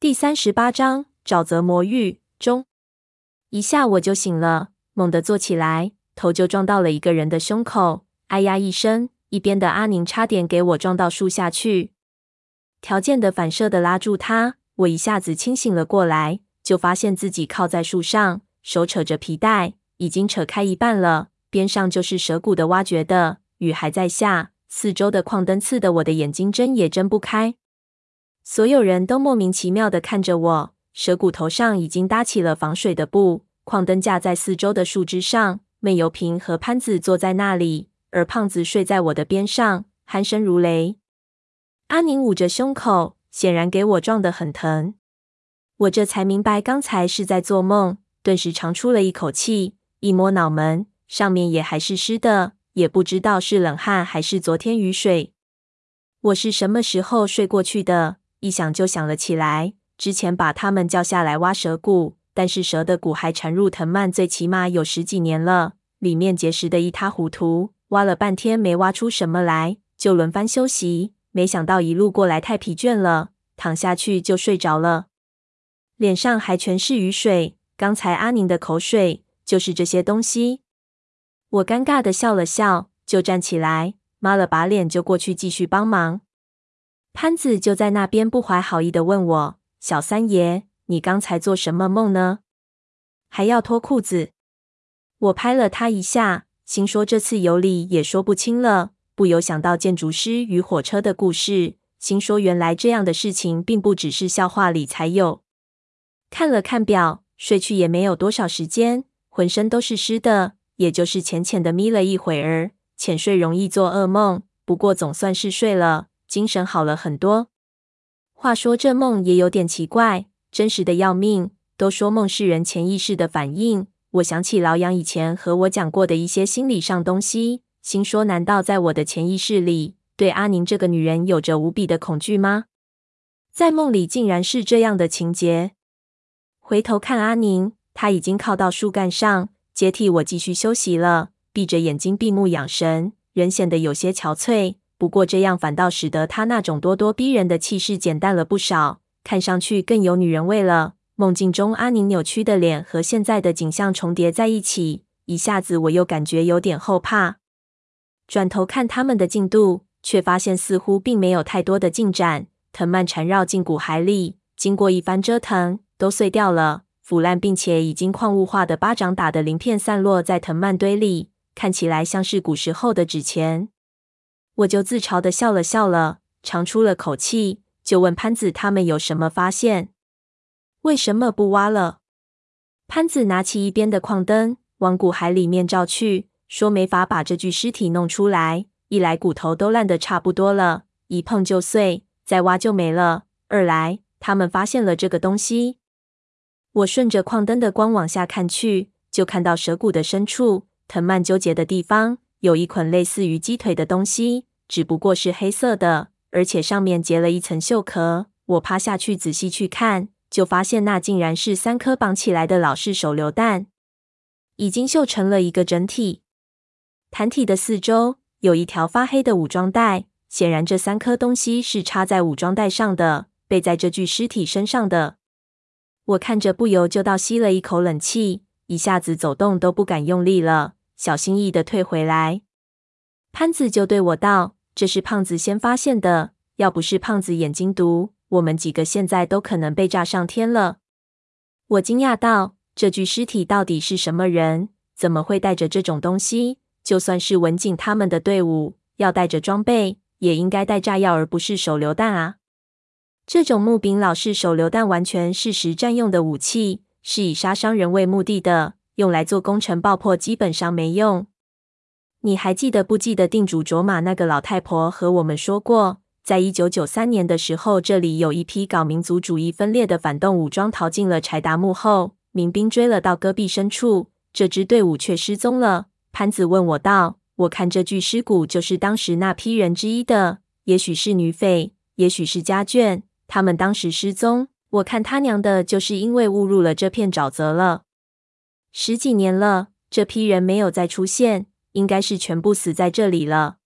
第三十八章沼泽魔域中，一下我就醒了，猛地坐起来，头就撞到了一个人的胸口，哎呀一声，一边的阿宁差点给我撞到树下去。条件的反射的拉住他，我一下子清醒了过来，就发现自己靠在树上，手扯着皮带，已经扯开一半了，边上就是蛇骨的挖掘的，雨还在下。四周的矿灯刺得我的眼睛睁也睁不开，所有人都莫名其妙的看着我。蛇骨头上已经搭起了防水的布，矿灯架在四周的树枝上。闷油瓶和潘子坐在那里，而胖子睡在我的边上，鼾声如雷。阿宁捂着胸口，显然给我撞得很疼。我这才明白刚才是在做梦，顿时长出了一口气，一摸脑门，上面也还是湿的。也不知道是冷汗还是昨天雨水。我是什么时候睡过去的？一想就想了起来。之前把他们叫下来挖蛇骨，但是蛇的骨还缠入藤蔓，最起码有十几年了，里面结实的一塌糊涂。挖了半天没挖出什么来，就轮番休息。没想到一路过来太疲倦了，躺下去就睡着了。脸上还全是雨水，刚才阿宁的口水就是这些东西。我尴尬的笑了笑，就站起来，抹了把脸，就过去继续帮忙。潘子就在那边不怀好意的问我：“小三爷，你刚才做什么梦呢？还要脱裤子？”我拍了他一下，心说这次有理也说不清了，不由想到建筑师与火车的故事，心说原来这样的事情并不只是笑话里才有。看了看表，睡去也没有多少时间，浑身都是湿的。也就是浅浅的眯了一会儿，浅睡容易做噩梦，不过总算是睡了，精神好了很多。话说这梦也有点奇怪，真实的要命。都说梦是人潜意识的反应，我想起老杨以前和我讲过的一些心理上东西，心说难道在我的潜意识里，对阿宁这个女人有着无比的恐惧吗？在梦里竟然是这样的情节。回头看阿宁，她已经靠到树干上。接替我继续休息了，闭着眼睛闭目养神，人显得有些憔悴。不过这样反倒使得他那种咄咄逼人的气势减淡了不少，看上去更有女人味了。梦境中阿宁扭曲的脸和现在的景象重叠在一起，一下子我又感觉有点后怕。转头看他们的进度，却发现似乎并没有太多的进展。藤蔓缠绕进骨骸里，经过一番折腾，都碎掉了。腐烂并且已经矿物化的巴掌打的鳞片散落在藤蔓堆里，看起来像是古时候的纸钱。我就自嘲的笑了笑了，长出了口气，就问潘子他们有什么发现？为什么不挖了？潘子拿起一边的矿灯，往骨骸里面照去，说没法把这具尸体弄出来。一来骨头都烂得差不多了，一碰就碎，再挖就没了；二来他们发现了这个东西。我顺着矿灯的光往下看去，就看到蛇骨的深处，藤蔓纠结的地方，有一捆类似于鸡腿的东西，只不过是黑色的，而且上面结了一层锈壳。我趴下去仔细去看，就发现那竟然是三颗绑起来的老式手榴弹，已经锈成了一个整体。弹体的四周有一条发黑的武装带，显然这三颗东西是插在武装带上的，背在这具尸体身上的。我看着，不由就倒吸了一口冷气，一下子走动都不敢用力了，小心翼翼的退回来。潘子就对我道：“这是胖子先发现的，要不是胖子眼睛毒，我们几个现在都可能被炸上天了。”我惊讶道：“这具尸体到底是什么人？怎么会带着这种东西？就算是文景他们的队伍，要带着装备，也应该带炸药，而不是手榴弹啊！”这种木柄老式手榴弹完全是实战用的武器，是以杀伤人为目的的，用来做攻城爆破基本上没用。你还记得不记得定主卓玛那个老太婆和我们说过，在一九九三年的时候，这里有一批搞民族主义分裂的反动武装逃进了柴达木后，民兵追了到戈壁深处，这支队伍却失踪了。潘子问我道：“我看这具尸骨就是当时那批人之一的，也许是女匪，也许是家眷。”他们当时失踪，我看他娘的，就是因为误入了这片沼泽了。十几年了，这批人没有再出现，应该是全部死在这里了。